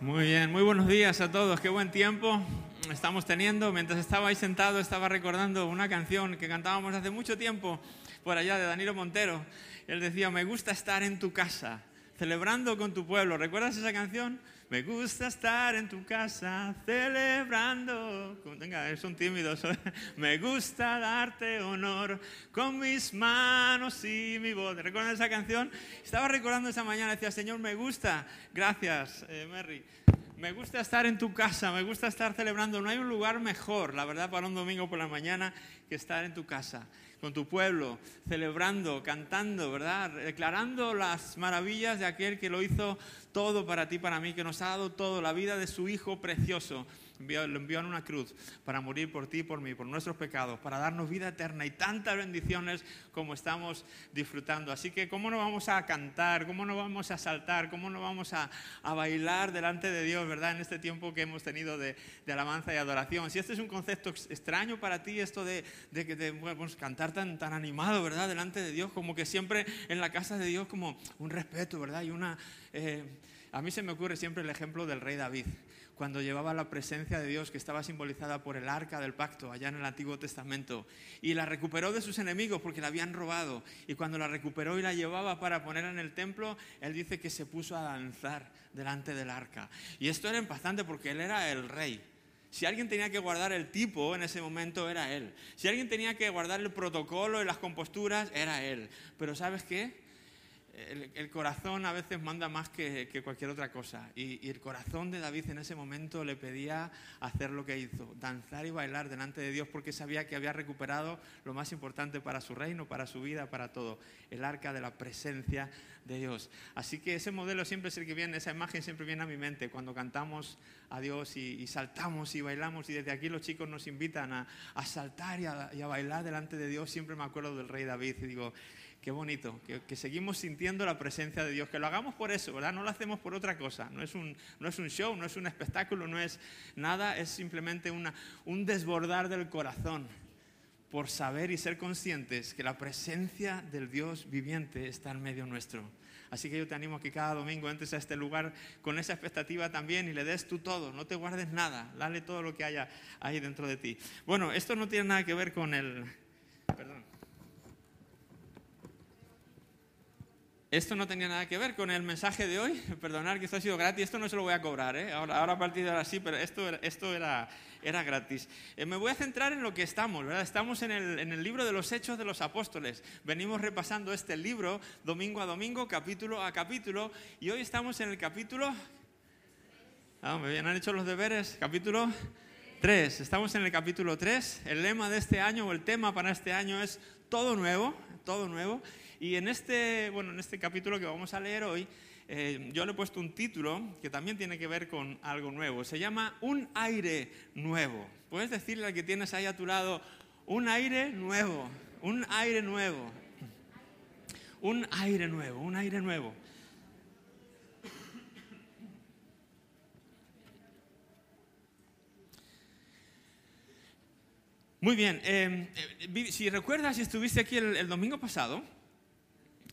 Muy bien, muy buenos días a todos, qué buen tiempo estamos teniendo. Mientras estaba ahí sentado estaba recordando una canción que cantábamos hace mucho tiempo por allá de Danilo Montero. Él decía, me gusta estar en tu casa, celebrando con tu pueblo. ¿Recuerdas esa canción? Me gusta estar en tu casa celebrando. Venga, son tímidos. Me gusta darte honor con mis manos y mi voz. ¿Recuerdan esa canción? Estaba recordando esa mañana, decía, Señor, me gusta. Gracias, eh. Me gusta estar en tu casa, me gusta estar celebrando. No hay un lugar mejor, la verdad, para un domingo por la mañana que estar en tu casa con tu pueblo, celebrando, cantando, ¿verdad? Declarando las maravillas de aquel que lo hizo todo para ti, para mí, que nos ha dado todo, la vida de su Hijo precioso lo envió en una cruz para morir por ti y por mí, por nuestros pecados, para darnos vida eterna y tantas bendiciones como estamos disfrutando. Así que, ¿cómo no vamos a cantar? ¿Cómo no vamos a saltar? ¿Cómo no vamos a, bailar delante de Dios, verdad? En este tiempo que hemos tenido de, alabanza y adoración. Si este es un concepto extraño para ti, esto de, que te, cantar tan, tan animado, ¿verdad? Delante de Dios, como que siempre en la casa de Dios, como un respeto, ¿verdad? Y una. Eh, a mí se me ocurre siempre el ejemplo del rey David cuando llevaba la presencia de Dios que estaba simbolizada por el arca del pacto allá en el Antiguo Testamento y la recuperó de sus enemigos porque la habían robado y cuando la recuperó y la llevaba para ponerla en el templo, él dice que se puso a danzar delante del arca. Y esto era impactante porque él era el rey. Si alguien tenía que guardar el tipo en ese momento, era él. Si alguien tenía que guardar el protocolo y las composturas, era él. Pero ¿sabes qué? El, corazón a veces manda más que, cualquier otra cosa. Y, el corazón de David en ese momento le pedía hacer lo que hizo, danzar y bailar delante de Dios porque sabía que había recuperado lo más importante para su reino, para su vida, para todo, el arca de la presencia de Dios. Así que ese modelo siempre es el que viene, esa imagen siempre viene a mi mente cuando cantamos a Dios y, saltamos y bailamos y desde aquí los chicos nos invitan a, saltar a, y a bailar delante de Dios. Siempre me acuerdo del rey David y digo, Qué bonito, que, seguimos sintiendo la presencia de Dios, que lo hagamos por eso, ¿verdad? No lo hacemos por otra cosa, no es un, no es un show, no es un espectáculo, no es nada, es simplemente una, un desbordar del corazón por saber y ser conscientes que la presencia del Dios viviente está en medio nuestro. Así que yo te animo a que cada domingo entres a este lugar con esa expectativa también y le des tú todo, no te guardes nada, dale todo lo que haya ahí dentro de ti. Bueno, esto no tiene nada que ver con el... Perdón. Esto no tenía nada que ver con el mensaje de hoy. Perdonar que esto ha sido gratis. Esto no se lo voy a cobrar, ¿eh? ahora, ahora, a partir de ahora sí, pero esto, esto era, era gratis. Eh, me voy a centrar en lo que estamos, ¿verdad? Estamos en el, en el, libro de los Hechos de los Apóstoles. Venimos repasando este libro domingo a domingo, capítulo a capítulo, y hoy estamos en el capítulo... Ah, me han hecho los deberes. Capítulo 3. Estamos en el capítulo 3. El lema de este año o el tema para este año es todo nuevo, todo nuevo. Y en este, bueno, en este capítulo que vamos a leer hoy, eh, yo le he puesto un título que también tiene que ver con algo nuevo. Se llama Un aire nuevo. Puedes decirle al que tienes ahí a tu lado, un aire nuevo, un aire nuevo, un aire nuevo, un aire nuevo. Muy bien, eh, eh, si recuerdas, estuviste aquí el domingo pasado,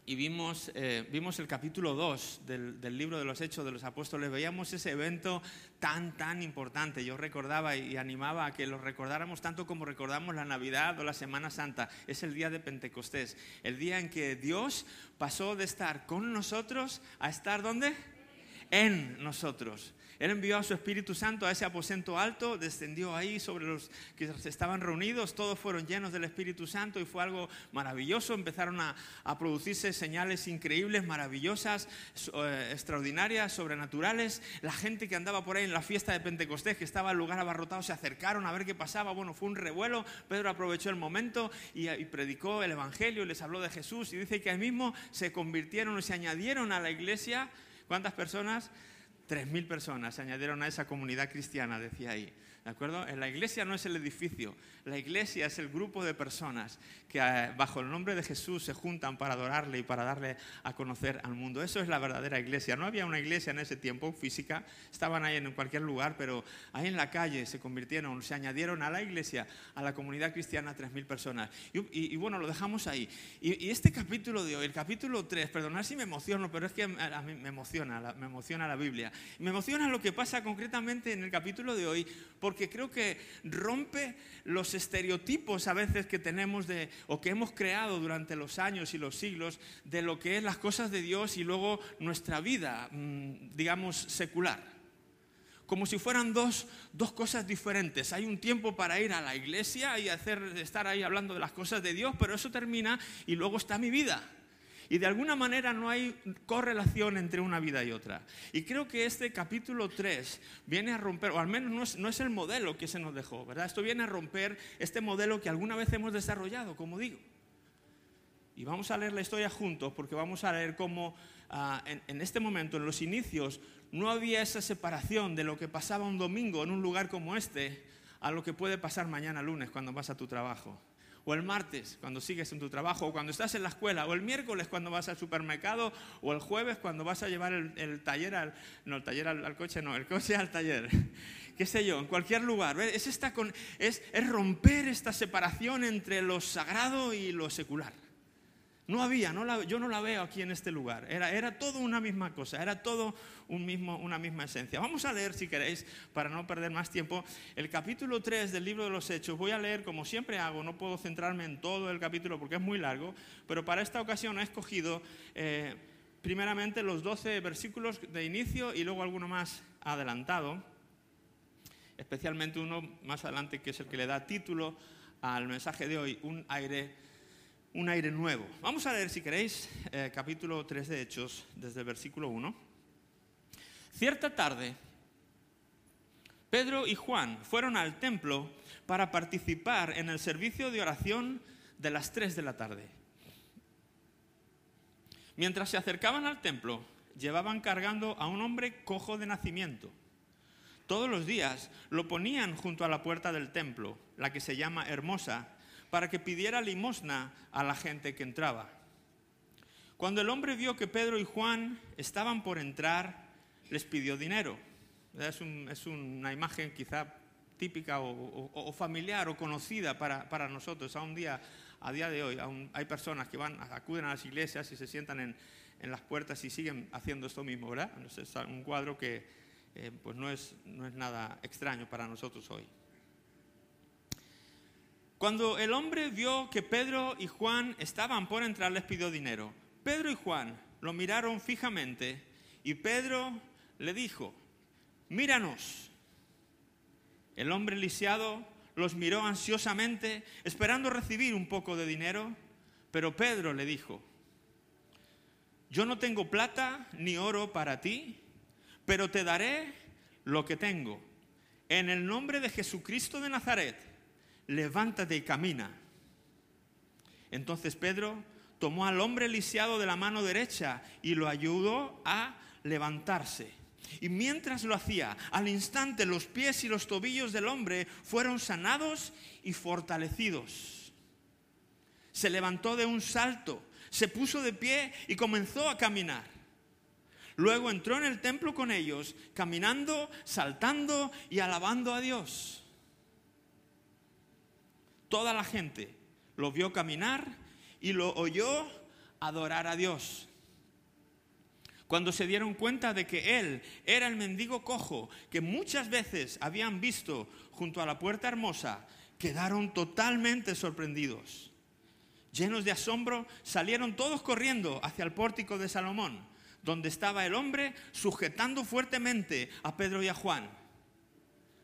y vimos, eh, vimos el capítulo 2 del, del, libro de los Hechos de los Apóstoles, veíamos ese evento tan, tan importante. Yo recordaba y animaba a que lo recordáramos tanto como recordamos la Navidad o la Semana Santa. Es el día de Pentecostés, el día en que Dios pasó de estar con nosotros a estar ¿dónde? En nosotros. Él envió a su Espíritu Santo a ese aposento alto, descendió ahí sobre los que estaban reunidos, todos fueron llenos del Espíritu Santo y fue algo maravilloso. Empezaron a, producirse señales increíbles, maravillosas, eh, extraordinarias, sobrenaturales. La gente que andaba por ahí en la fiesta de Pentecostés, que estaba en lugar abarrotado, se acercaron a ver qué pasaba. Bueno, fue un revuelo. Pedro aprovechó el momento y, y predicó el Evangelio, les habló de Jesús y dice que ahí mismo se convirtieron o se añadieron a la iglesia. ¿Cuántas personas? Tres mil personas se añadieron a esa comunidad cristiana, decía ahí. ¿De acuerdo? En la iglesia no es el edificio, la iglesia es el grupo de personas que eh, bajo el nombre de Jesús se juntan para adorarle y para darle a conocer al mundo. Eso es la verdadera iglesia. No había una iglesia en ese tiempo física, estaban ahí en cualquier lugar, pero ahí en la calle se convirtieron, se añadieron a la iglesia, a la comunidad cristiana, tres mil personas. Y, bueno, lo dejamos ahí. Y, este capítulo de hoy, el capítulo 3, perdonad si me emociono, pero es que a mí me emociona, me emociona la Biblia. Me emociona lo que pasa concretamente en el capítulo de hoy, porque creo que rompe los estereotipos a veces que tenemos de, o que hemos creado durante los años y los siglos de lo que es las cosas de Dios y luego nuestra vida, mm, digamos, secular como si fueran dos, cosas diferentes. Hay un tiempo para ir a la iglesia y hacer, estar ahí hablando de las cosas de Dios, pero eso termina y luego está mi vida. Y de alguna manera no hay correlación entre una vida y otra. Y creo que este capítulo 3 viene a romper, o al menos no es, no es el modelo que se nos dejó, ¿verdad? Esto viene a romper este modelo que alguna vez hemos desarrollado, como digo. Y vamos a leer la historia juntos porque vamos a leer cómo Ah, en, este momento, en los inicios, no había esa separación de lo que pasaba un domingo en un lugar como este a lo que puede pasar mañana lunes cuando vas a tu trabajo. O el martes cuando sigues en tu trabajo, o cuando estás en la escuela, o el miércoles cuando vas al supermercado, o el jueves cuando vas a llevar el, taller al, no, el taller al, coche, no, el coche al taller. qué sé yo, en cualquier lugar. Es, esta es, es romper esta separación entre lo sagrado y lo secular. No había, no yo no la veo aquí en este lugar. Era, era todo una misma cosa, era todo un mismo, una misma esencia. Vamos a leer, si queréis, para no perder más tiempo, el capítulo 3 del libro de los Hechos. Voy a leer como siempre hago, no puedo centrarme en todo el capítulo porque es muy largo, pero para esta ocasión he escogido eh, primeramente los 12 versículos de inicio y luego alguno más adelantado, especialmente uno más adelante que es el que le da título al mensaje de hoy, un aire un aire nuevo. Vamos a leer, si queréis, eh, capítulo 3 de Hechos, desde el versículo 1. Cierta tarde, Pedro y Juan fueron al templo para participar en el servicio de oración de las 3 de la tarde. Mientras se acercaban al templo, llevaban cargando a un hombre cojo de nacimiento. Todos los días lo ponían junto a la puerta del templo, la que se llama Hermosa, para que pidiera limosna a la gente que entraba. Cuando el hombre vio que Pedro y Juan estaban por entrar, les pidió dinero. Es, una imagen quizá típica o, familiar o conocida para, nosotros. A un día, a día de hoy, hay personas que van, acuden a las iglesias y se sientan en, las puertas y siguen haciendo esto mismo, ¿verdad? Es un cuadro que eh, pues no es, no es nada extraño para nosotros hoy. Cuando el hombre vio que Pedro y Juan estaban por entrar, les pidió dinero. Pedro y Juan lo miraron fijamente y Pedro le dijo, míranos. El hombre lisiado los miró ansiosamente, esperando recibir un poco de dinero, pero Pedro le dijo, yo no tengo plata ni oro para ti, pero te daré lo que tengo. En el nombre de Jesucristo de Nazaret, levántate y camina. Entonces Pedro tomó al hombre lisiado de la mano derecha y lo ayudó a levantarse. Y mientras lo hacía, al instante los pies y los tobillos del hombre fueron sanados y fortalecidos. Se levantó de un salto, se puso de pie y comenzó a caminar. Luego entró en el templo con ellos, caminando, saltando y alabando a Dios. Toda la gente lo vio caminar y lo oyó adorar a Dios. Cuando se dieron cuenta de que él era el mendigo cojo que muchas veces habían visto junto a la puerta hermosa, quedaron totalmente sorprendidos. Llenos de asombro, salieron todos corriendo hacia el pórtico de Salomón, donde estaba el hombre sujetando fuertemente a Pedro y a Juan.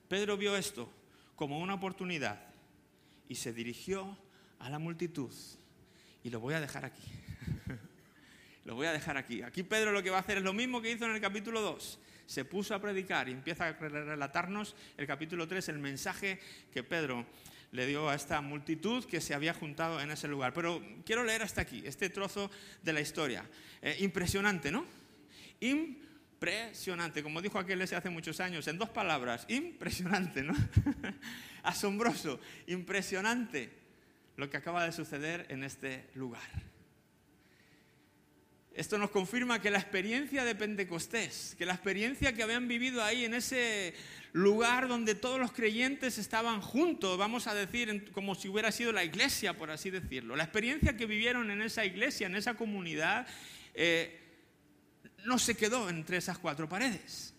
Pedro vio esto como una oportunidad y se dirigió a la multitud. Y lo voy a dejar aquí. lo voy a dejar aquí. Aquí Pedro lo que va a hacer es lo mismo que hizo en el capítulo 2. Se puso a predicar y empieza a relatarnos el capítulo 3, el mensaje que Pedro le dio a esta multitud que se había juntado en ese lugar. Pero quiero leer hasta aquí, este trozo de la historia. Eh, impresionante, ¿no? Impresionante, como dijo aquel ese hace muchos años, en dos palabras, impresionante, ¿no? asombroso, impresionante lo que acaba de suceder en este lugar. Esto nos confirma que la experiencia de Pentecostés, que la experiencia que habían vivido ahí en ese lugar donde todos los creyentes estaban juntos, vamos a decir, como si hubiera sido la iglesia, por así decirlo, la experiencia que vivieron en esa iglesia, en esa comunidad, eh, no se quedó entre esas cuatro paredes.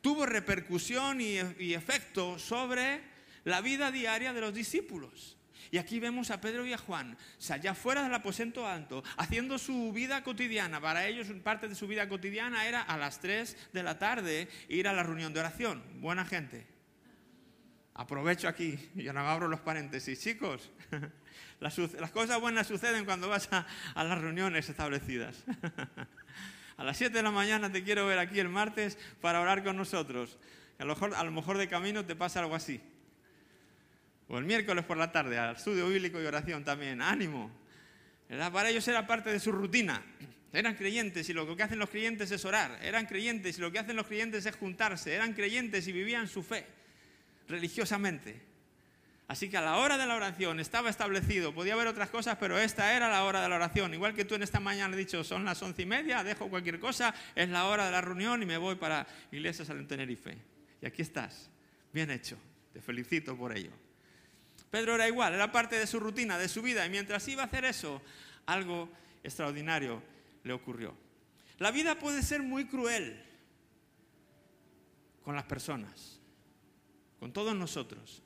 tuvo repercusión y, efecto sobre la vida diaria de los discípulos. Y aquí vemos a Pedro y a Juan, allá fuera del aposento alto, haciendo su vida cotidiana. Para ellos, parte de su vida cotidiana era a las 3 de la tarde ir a la reunión de oración. Buena gente. Aprovecho aquí, y ahora abro los paréntesis. Chicos, las, cosas buenas suceden cuando vas a, las reuniones establecidas. a las 7 de la mañana te quiero ver aquí el martes para orar con nosotros. A lo mejor, de camino te pasa algo así o el miércoles por la tarde, al estudio bíblico y oración también. Ánimo. Para ellos era parte de su rutina. Eran creyentes y lo que hacen los creyentes es orar. Eran creyentes y lo que hacen los creyentes es juntarse. Eran creyentes y vivían su fe religiosamente. Así que a la hora de la oración estaba establecido, podía haber otras cosas, pero esta era la hora de la oración. Igual que tú en esta mañana has dicho, son las once y media, dejo cualquier cosa, es la hora de la reunión y me voy para Iglesia San Tenerife. Y aquí estás, bien hecho, te felicito por ello. Pedro era igual, era parte de su rutina, de su vida, y mientras iba a hacer eso, algo extraordinario le ocurrió. La vida puede ser muy cruel con las personas, con todos nosotros,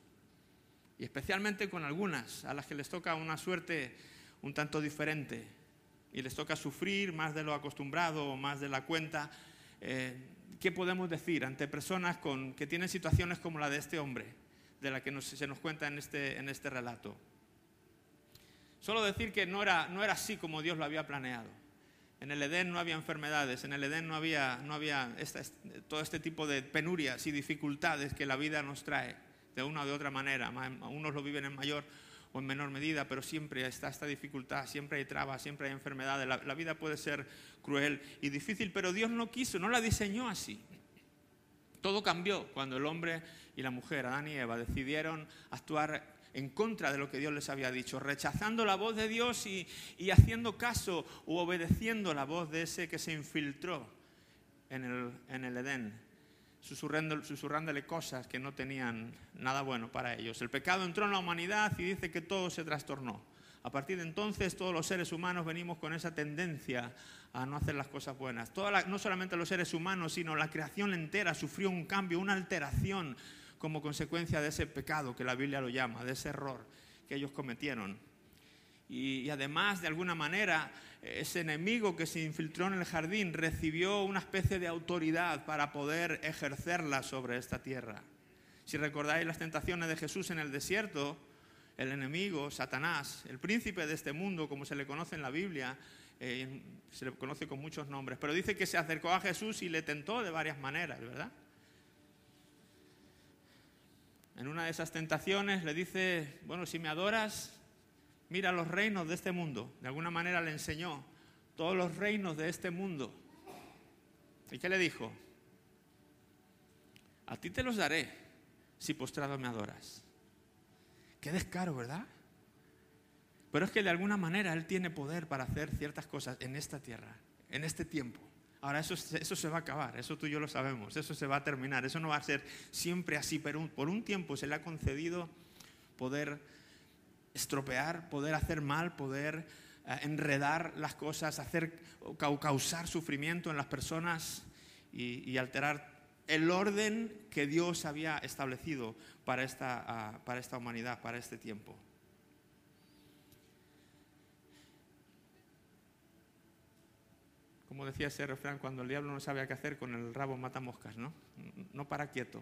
y especialmente con algunas a las que les toca una suerte un tanto diferente y les toca sufrir más de lo acostumbrado o más de la cuenta. Eh, ¿Qué podemos decir ante personas con, que tienen situaciones como la de este hombre? de la que se nos cuenta en este, en este relato. Solo decir que no era, no era así como Dios lo había planeado. En el Edén no había enfermedades, en el Edén no había, no había todo este tipo de penurias y dificultades que la vida nos trae de una o de otra manera. Unos lo viven en mayor o en menor medida, pero siempre está esta dificultad, siempre hay trabas, siempre hay enfermedades. La, vida puede ser cruel y difícil, pero Dios no quiso, no la diseñó así. Todo cambió cuando el hombre y la mujer, Adán y Eva, decidieron actuar en contra de lo que Dios les había dicho, rechazando la voz de Dios y, haciendo caso u obedeciendo la voz de ese que se infiltró en el, en el Edén, susurrándole cosas que no tenían nada bueno para ellos. El pecado entró en la humanidad y dice que todo se trastornó. A partir de entonces todos los seres humanos venimos con esa tendencia a no hacer las cosas buenas. no solamente los seres humanos, sino la creación entera sufrió un cambio, una alteración como consecuencia de ese pecado que la Biblia lo llama, de ese error que ellos cometieron. Y, además, de alguna manera, ese enemigo que se infiltró en el jardín recibió una especie de autoridad para poder ejercerla sobre esta tierra. Si recordáis las tentaciones de Jesús en el desierto, el enemigo, Satanás, el príncipe de este mundo, como se le conoce en la Biblia, eh, se le conoce con muchos nombres, pero dice que se acercó a Jesús y le tentó de varias maneras, ¿verdad? en una de esas tentaciones le dice, bueno, si me adoras, mira los reinos de este mundo. De alguna manera le enseñó todos los reinos de este mundo. ¿Y qué le dijo? A ti te los daré si postrado me adoras. Qué descaro, ¿verdad? Pero es que de alguna manera Él tiene poder para hacer ciertas cosas en esta tierra, en este tiempo. Ahora eso, eso se va a acabar, eso tú y yo lo sabemos, eso se va a terminar, eso no va a ser siempre así, pero por un tiempo se le ha concedido poder estropear, poder hacer mal, poder eh, enredar las cosas, hacer, causar sufrimiento en las personas y, alterar el orden que Dios había establecido para esta, ah, para esta humanidad, para este tiempo. como decía ese refrán, cuando el diablo no sabe qué hacer, con el rabo mata moscas, ¿no? No para quieto.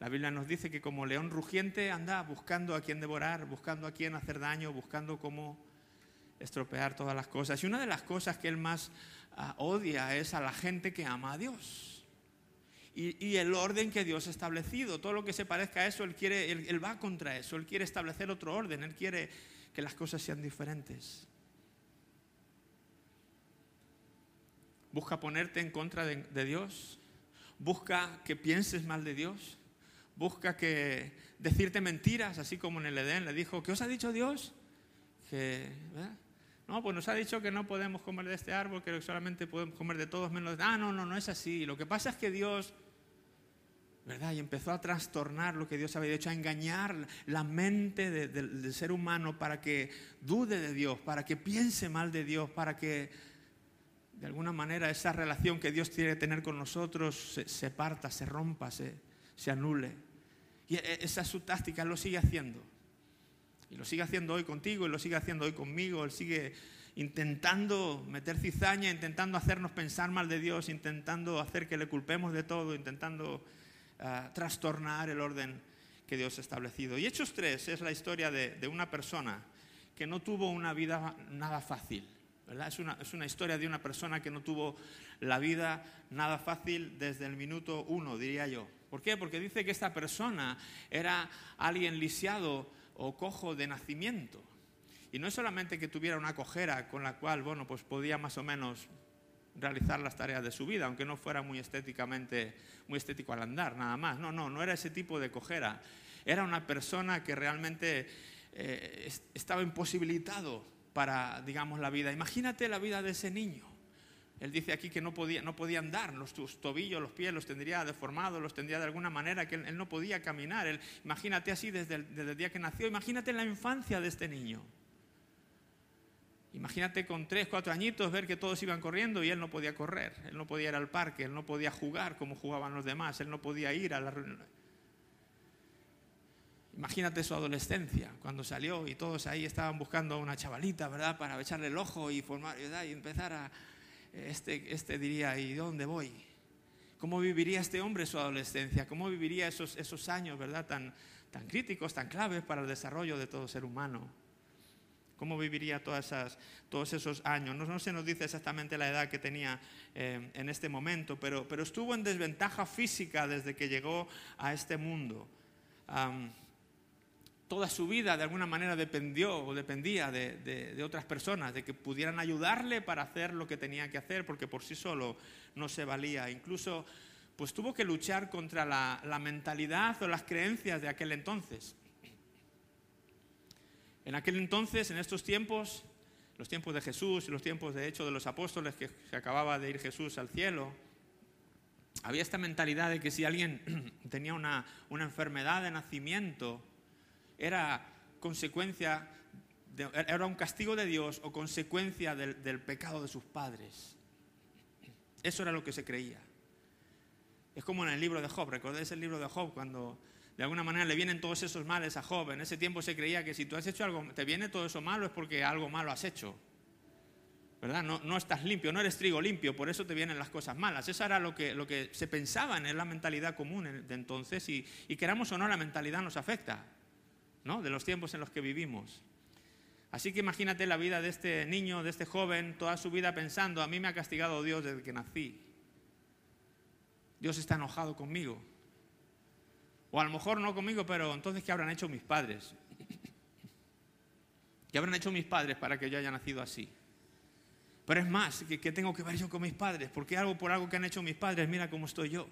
La Biblia nos dice que como león rugiente anda buscando a quien devorar, buscando a quien hacer daño, buscando cómo estropear todas las cosas. Y una de las cosas que él más ah, odia es a la gente que ama a Dios. Y, el orden que Dios ha establecido. Todo lo que se parezca a eso, él, quiere, él va contra eso. Él quiere establecer otro orden. Él quiere que las cosas sean diferentes. busca ponerte en contra de, Dios, busca que pienses mal de Dios, busca que decirte mentiras, así como en el Edén le dijo, ¿qué os ha dicho Dios? Que, No, pues nos ha dicho que no podemos comer de este árbol, que solamente podemos comer de todos menos. Ah, no, no, no es así. Lo que pasa es que Dios, ¿verdad? Y empezó a trastornar lo que Dios había hecho, a engañar la mente del ser humano para que dude de Dios, para que piense mal de Dios, para que de alguna manera esa relación que Dios quiere tener con nosotros se, parta, se rompa, se, se anule. Y e, esa es su táctica, lo sigue haciendo. Y lo sigue haciendo hoy contigo, y lo sigue haciendo hoy conmigo, Él sigue intentando meter cizaña, intentando hacernos pensar mal de Dios, intentando hacer que le culpemos de todo, intentando ah, trastornar el orden que Dios ha establecido. Y Hechos 3 es la historia de, de una persona que no tuvo una vida nada fácil es una, historia de una persona que no tuvo la vida nada fácil desde el minuto uno, diría yo. ¿Por qué? Porque dice que esta persona era alguien lisiado o cojo de nacimiento. Y no es solamente que tuviera una cojera con la cual, bueno, pues podía más o menos realizar las tareas de su vida, aunque no fuera muy estéticamente, muy estético al andar, nada más. No, no, no era ese tipo de cojera. Era una persona que realmente eh, estaba imposibilitado para, digamos, la vida. Imagínate la vida de ese niño. Él dice aquí que no podía, no podía andar, los tobillos, los pies los tendría deformados, los tendría de alguna manera, que él, no podía caminar. Él, imagínate así desde el, día que nació, imagínate la infancia de este niño. Imagínate con tres, cuatro añitos ver que todos iban corriendo y él no podía correr, él no podía ir al parque, él no podía jugar como jugaban los demás, él no podía ir a la reunión Imagínate su adolescencia, cuando salió y todos ahí estaban buscando a una chavalita, ¿verdad? Para echarle el ojo y formar. Y empezar a, este, este diría, ¿y dónde voy? ¿Cómo viviría este hombre su adolescencia? ¿Cómo viviría esos, esos años, ¿verdad? Tan, tan críticos, tan claves para el desarrollo de todo ser humano. ¿Cómo viviría todas esas, todos esos años? No, no, se nos dice exactamente la edad que tenía eh, en este momento, pero, pero estuvo en desventaja física desde que llegó a este mundo toda su vida de alguna manera dependió o dependía de, otras personas, de que pudieran ayudarle para hacer lo que tenía que hacer, porque por sí solo no se valía. Incluso pues tuvo que luchar contra la, la mentalidad o las creencias de aquel entonces. En aquel entonces, en estos tiempos, los tiempos de Jesús y los tiempos de hecho de los apóstoles que se acababa de ir Jesús al cielo, había esta mentalidad de que si alguien tenía una, una enfermedad de nacimiento, era consecuencia, era un castigo de Dios o consecuencia del, del pecado de sus padres. Eso era lo que se creía. Es como en el libro de Job, ¿recordáis el libro de Job cuando de alguna manera le vienen todos esos males a Job? En ese tiempo se creía que si tú has hecho algo, te viene todo eso malo es porque algo malo has hecho. ¿Verdad? No, no estás limpio, no eres trigo limpio, por eso te vienen las cosas malas. Eso era lo que, lo que se pensaba en la mentalidad común de entonces y, y queramos o no, la mentalidad nos afecta. ¿No? de los tiempos en los que vivimos. Así que imagínate la vida de este niño, de este joven, toda su vida pensando, a mí me ha castigado Dios desde que nací. Dios está enojado conmigo. O a lo mejor no conmigo, pero entonces, ¿qué habrán hecho mis padres? ¿Qué habrán hecho mis padres para que yo haya nacido así? Pero es más, ¿qué, tengo que ver yo con mis padres? ¿Por qué algo por algo que han hecho mis padres? Mira cómo estoy yo.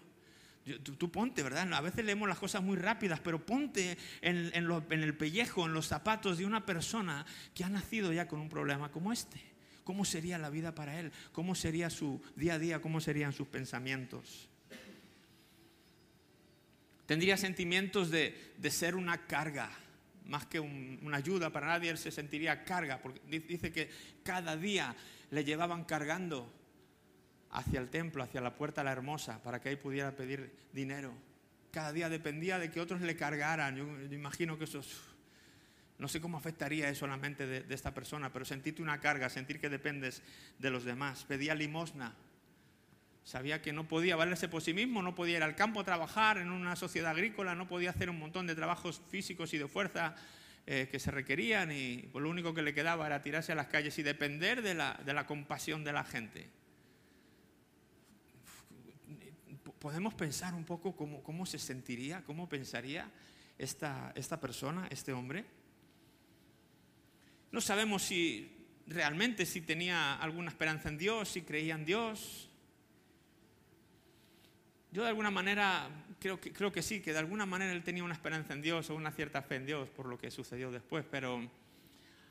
Tú, ponte, ¿verdad? A veces leemos las cosas muy rápidas, pero ponte en, el pellejo, en los zapatos de una persona que ha nacido ya con un problema como este. ¿Cómo sería la vida para él? ¿Cómo sería su día a día? ¿Cómo serían sus pensamientos? Tendría sentimientos de ser una carga, más que una ayuda para nadie, él se sentiría carga, porque dice que cada día le llevaban cargando hacia el templo, hacia la puerta la hermosa, para que ahí pudiera pedir dinero. Cada día dependía de que otros le cargaran. Yo, imagino que eso, no sé cómo afectaría eso a la mente de, esta persona, pero sentirte una carga, sentir que dependes de los demás. Pedía limosna. Sabía que no podía valerse por sí mismo, no podía ir al campo a trabajar en una sociedad agrícola, no podía hacer un montón de trabajos físicos y de fuerza eh, que se requerían y pues, lo único que le quedaba era tirarse a las calles y depender de la, de la compasión de la gente. Podemos pensar un poco cómo, cómo se sentiría, cómo pensaría esta, esta persona, este hombre. No sabemos si realmente si tenía alguna esperanza en Dios, si creía en Dios. Yo de alguna manera creo que, creo que sí, que de alguna manera él tenía una esperanza en Dios o una cierta fe en Dios por lo que sucedió después, pero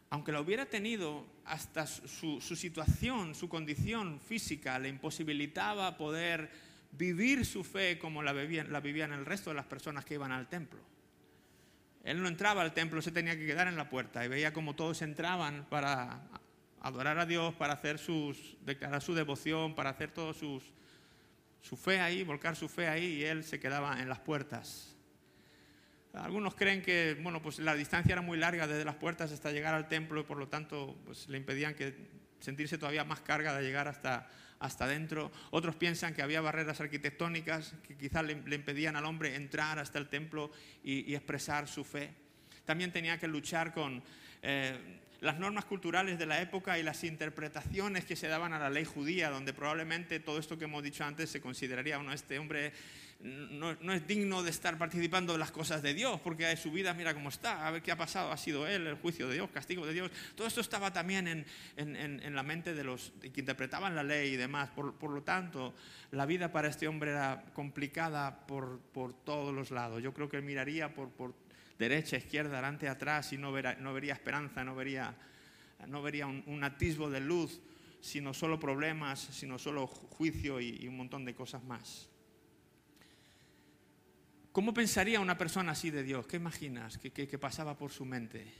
aunque la hubiera tenido, hasta su, su situación, su condición física le imposibilitaba poder vivir su fe como la vivían, vivían el resto de las personas que iban al templo. Él no entraba al templo, se tenía que quedar en la puerta y veía como todos entraban para adorar a Dios, para hacer sus, declarar su devoción, para hacer todo su fe ahí, volcar su fe ahí, y él se quedaba en las puertas. Algunos creen que bueno, pues la distancia era muy larga desde las puertas hasta llegar al templo y por lo tanto pues, le impedían que sentirse todavía más carga de llegar hasta, hasta adentro. Otros piensan que había barreras arquitectónicas que quizás le, impedían al hombre entrar hasta el templo y, expresar su fe. También tenía que luchar con eh, las normas culturales de la época y las interpretaciones que se daban a la ley judía, donde probablemente todo esto que hemos dicho antes se consideraría, bueno, este hombre no, es digno de estar participando de las cosas de Dios, porque su vida mira cómo está, a ver qué ha pasado, ha sido él, el juicio de Dios, castigo de Dios. Todo esto estaba también en, la mente de los que interpretaban la ley y demás. Por, lo tanto, la vida para este hombre era complicada por, todos los lados. Yo creo que miraría por derecha, izquierda, adelante, atrás y no, no vería esperanza, no vería, no vería un, atisbo de luz, sino solo problemas, sino solo juicio y, un montón de cosas más. ¿Cómo pensaría una persona así de Dios? ¿Qué imaginas que, pasaba por su mente?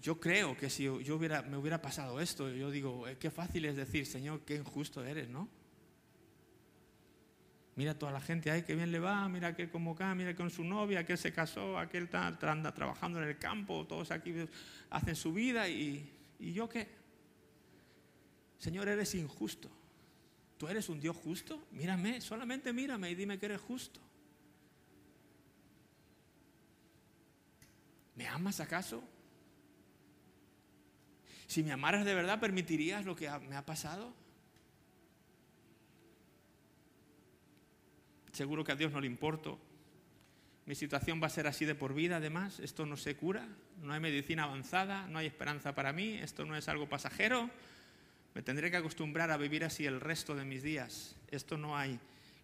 Yo creo que si yo hubiera, me hubiera pasado esto, yo digo, eh, qué fácil es decir, Señor, qué injusto eres, ¿no? Mira toda la gente ahí, que bien le va, mira que como acá, mira con su novia, que se casó, aquel está, anda trabajando en el campo, todos aquí hacen su vida y, y yo qué. Señor, eres injusto. ¿Tú eres un Dios justo? Mírame, solamente mírame y dime que eres justo. ¿Me amas acaso? Si me amaras de verdad, ¿permitirías lo que me ha pasado? seguro que a Dios no le importo. Mi situación va a ser así de por vida, además, esto no se cura, no hay medicina avanzada, no hay esperanza para mí, esto no es algo pasajero, me tendré que acostumbrar a vivir así el resto de mis días, esto no hay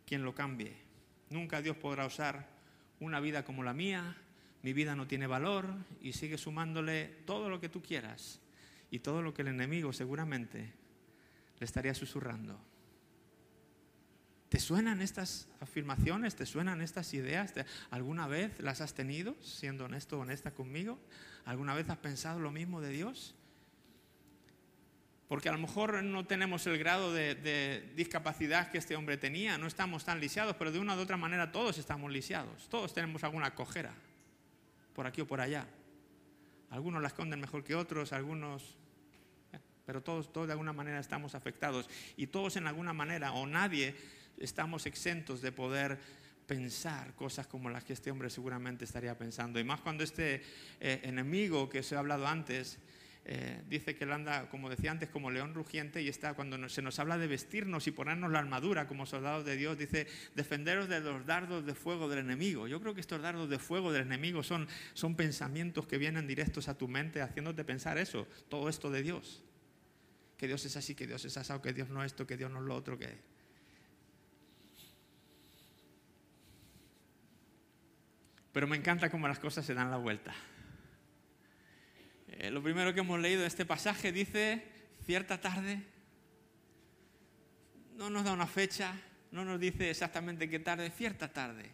quien lo cambie. Nunca Dios podrá usar una vida como la mía, mi vida no tiene valor y sigue sumándole todo lo que tú quieras y todo lo que el enemigo seguramente le estaría susurrando. ¿Te suenan estas afirmaciones? ¿Te suenan estas ideas? ¿Alguna vez las has tenido, siendo honesto o honesta conmigo? ¿Alguna vez has pensado lo mismo de Dios? Porque a lo mejor no tenemos el grado de, discapacidad que este hombre tenía, no estamos tan lisiados, pero de una u otra manera todos estamos lisiados, todos tenemos alguna cojera, por aquí o por allá. Algunos la esconden mejor que otros, algunos eh, pero todos, todos de alguna manera estamos afectados y todos en alguna manera o nadie estamos exentos de poder pensar cosas como las que este hombre seguramente estaría pensando. Y más cuando este eh, enemigo que se ha hablado antes eh, dice que él anda, como decía antes, como león rugiente y está cuando se nos habla de vestirnos y ponernos la armadura como soldados de Dios, dice defenderos de los dardos de fuego del enemigo. Yo creo que estos dardos de fuego del enemigo son, son pensamientos que vienen directos a tu mente haciéndote pensar eso, todo esto de Dios. Que Dios es así, que Dios es así, que Dios no es esto, que Dios no es lo otro, que Pero me encanta cómo las cosas se dan la vuelta. Eh, lo primero que hemos leído en este pasaje dice, cierta tarde, no nos da una fecha, no nos dice exactamente qué tarde, cierta tarde,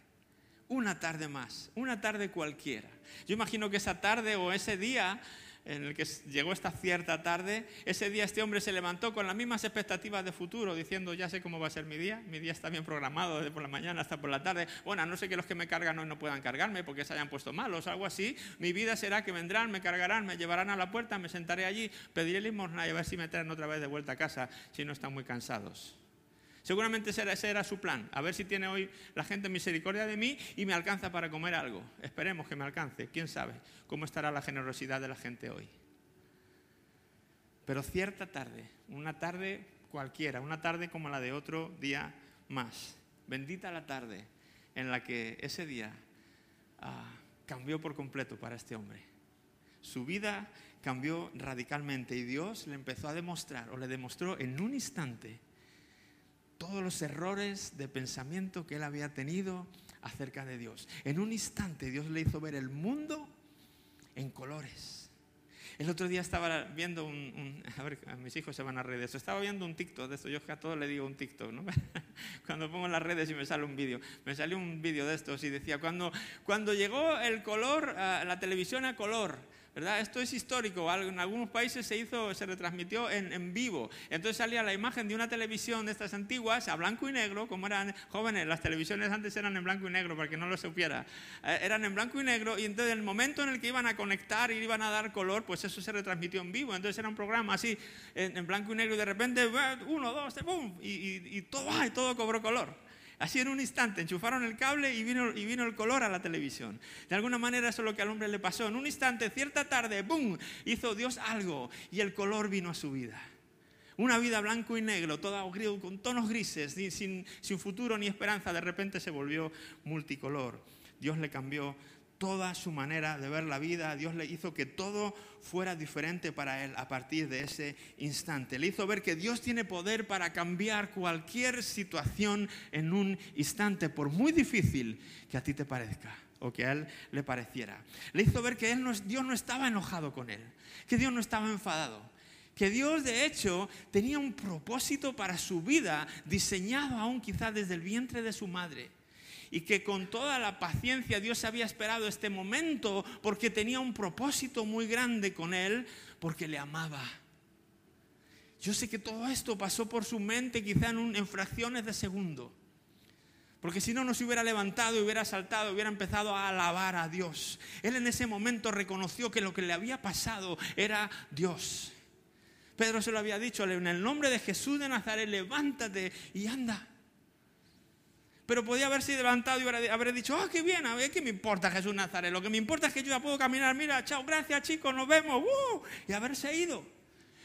una tarde más, una tarde cualquiera. Yo imagino que esa tarde o ese día en el que llegó esta cierta tarde, ese día este hombre se levantó con las mismas expectativas de futuro, diciendo, ya sé cómo va a ser mi día, mi día está bien programado desde por la mañana hasta por la tarde, bueno, no sé que los que me cargan hoy no puedan cargarme porque se hayan puesto malos, algo así, mi vida será que vendrán, me cargarán, me llevarán a la puerta, me sentaré allí, pediré limosna y a ver si me traen otra vez de vuelta a casa si no están muy cansados. Seguramente ese era, su plan, a ver si tiene hoy la gente misericordia de mí y me alcanza para comer algo. Esperemos que me alcance, quién sabe cómo estará la generosidad de la gente hoy. Pero cierta tarde, una tarde cualquiera, una tarde como la de otro día más. Bendita la tarde en la que ese día ah, cambió por completo para este hombre. Su vida cambió radicalmente y Dios le empezó a demostrar, o le demostró en un instante, todos los errores de pensamiento que él había tenido acerca de Dios. En un instante Dios le hizo ver el mundo en colores. El otro día estaba viendo un, a ver, mis hijos se van a redes, estaba viendo un TikTok de esto, yo a todos le digo un TikTok, ¿no? cuando pongo las redes y me sale un vídeo, me salió un vídeo de estos y decía, cuando, cuando llegó el color, la televisión a color, Esto es histórico. En algunos países se hizo, se retransmitió en, en, vivo. Entonces salía la imagen de una televisión de estas antiguas a blanco y negro, como eran jóvenes. Las televisiones antes eran en blanco y negro, para que no lo supiera. Eh, eran en blanco y negro y entonces el momento en el que iban a conectar y iban a dar color, pues eso se retransmitió en vivo. Entonces era un programa así en, blanco y negro y de repente, uno, dos, boom, y, y, todo, y todo cobró color. Así en un instante, enchufaron el cable y vino, y vino el color a la televisión. De alguna manera eso es lo que al hombre le pasó. En un instante, cierta tarde, ¡boom!, hizo Dios algo y el color vino a su vida. Una vida blanco y negro, toda con tonos grises, sin, sin futuro ni esperanza, de repente se volvió multicolor. Dios le cambió toda su manera de ver la vida. Dios le hizo que todo fuera diferente para él a partir de ese instante. Le hizo ver que Dios tiene poder para cambiar cualquier situación en un instante, por muy difícil que a ti te parezca o que a él le pareciera. Le hizo ver que Dios no estaba enojado con él, que Dios no estaba enfadado, que Dios de hecho tenía un propósito para su vida diseñado aún quizás desde el vientre de su madre y que con toda la paciencia Dios había esperado este momento porque tenía un propósito muy grande con él, porque le amaba. Yo sé que todo esto pasó por su mente quizá en, fracciones de segundo. Porque si no, no se hubiera levantado hubiera saltado, hubiera empezado a alabar a Dios. Él en ese momento reconoció que lo que le había pasado era Dios. Pedro se lo había dicho, en el nombre de Jesús de Nazaret, levántate y anda. Pero podía haberse levantado y haber dicho, ah, qué bien, ¿qué me importa Jesús Nazaret? Lo que me importa es que yo ya puedo caminar, mira, chao, gracias chicos, nos vemos, ¡uh! y haberse ido.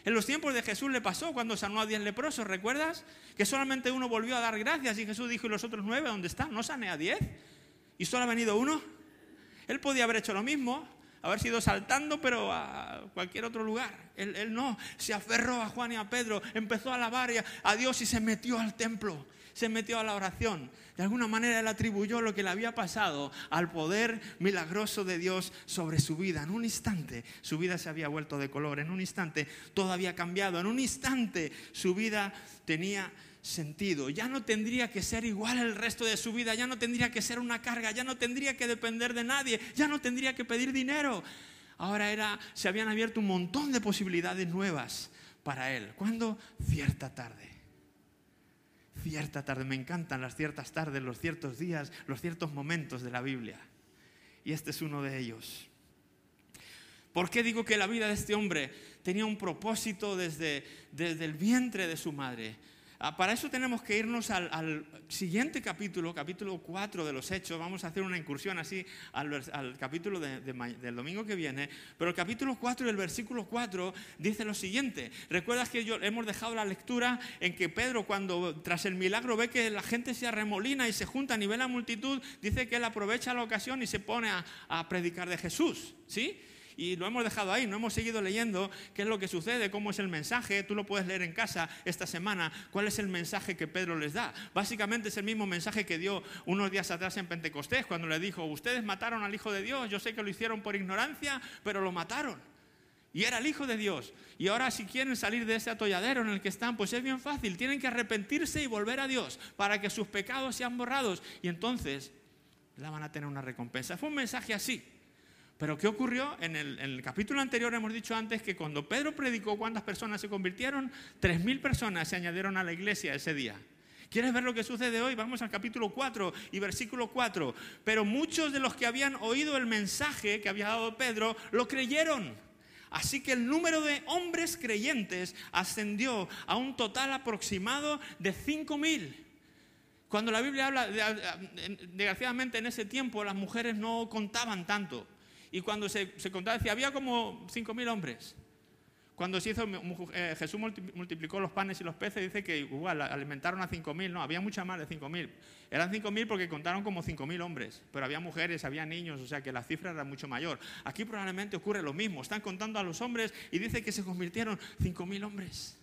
En los tiempos de Jesús le pasó cuando sanó a diez leprosos, ¿recuerdas? Que solamente uno volvió a dar gracias y Jesús dijo, ¿y los otros nueve dónde están? ¿No sané a diez? ¿Y solo ha venido uno? Él podía haber hecho lo mismo, haber sido saltando, pero a cualquier otro lugar. Él, él, no, se aferró a Juan y a Pedro, empezó a alabar a Dios y se metió al templo se metió a la oración. De alguna manera él atribuyó lo que le había pasado al poder milagroso de Dios sobre su vida. En un instante su vida se había vuelto de color, en un instante todo había cambiado, en un instante su vida tenía sentido. Ya no tendría que ser igual el resto de su vida, ya no tendría que ser una carga, ya no tendría que depender de nadie, ya no tendría que pedir dinero. Ahora era, se habían abierto un montón de posibilidades nuevas para él. ¿Cuándo? Cierta tarde cierta tarde. Me encantan las ciertas tardes, los ciertos días, los ciertos momentos de la Biblia. Y este es uno de ellos. ¿Por qué digo que la vida de este hombre tenía un propósito desde, desde el vientre de su madre? Ah, para eso tenemos que irnos al, siguiente capítulo, capítulo 4 de los Hechos. Vamos a hacer una incursión así al, capítulo del domingo que viene. Pero el capítulo 4 y el versículo 4 dice lo siguiente. Recuerdas que yo, hemos dejado la lectura en que Pedro cuando tras el milagro ve que la gente se arremolina y se junta a nivel la multitud, dice que él aprovecha la ocasión y se pone a, a predicar de Jesús. ¿Sí? Y lo hemos dejado ahí, no hemos seguido leyendo qué es lo que sucede, cómo es el mensaje, tú lo puedes leer en casa esta semana, cuál es el mensaje que Pedro les da. Básicamente es el mismo mensaje que dio unos días atrás en Pentecostés, cuando le dijo, ustedes mataron al Hijo de Dios, yo sé que lo hicieron por ignorancia, pero lo mataron. Y era el Hijo de Dios. Y ahora si quieren salir de ese atolladero en el que están, pues es bien fácil. Tienen que arrepentirse y volver a Dios para que sus pecados sean borrados. Y entonces la van a tener una recompensa. Fue un mensaje así. Pero ¿qué ocurrió? En el, capítulo anterior hemos dicho antes que cuando Pedro predicó, ¿cuántas personas se convirtieron? Tres mil personas se añadieron a la iglesia ese día. ¿Quieres ver lo que sucede hoy? Vamos al capítulo 4 y versículo 4. Pero muchos de los que habían oído el mensaje que había dado Pedro lo creyeron. Así que el número de hombres creyentes ascendió a un total aproximado de cinco mil. Cuando la Biblia habla, desgraciadamente en ese tiempo las mujeres no contaban tanto. Y cuando se, contaba, decía, había como 5.000 hombres. Cuando se hizo, eh, Jesús multiplicó los panes y los peces, dice que igual alimentaron a 5.000, no, había mucha más de 5.000. Eran 5.000 porque contaron como 5.000 hombres, pero había mujeres, había niños, o sea que la cifra era mucho mayor. Aquí probablemente ocurre lo mismo, están contando a los hombres y dice que se convirtieron 5.000 hombres.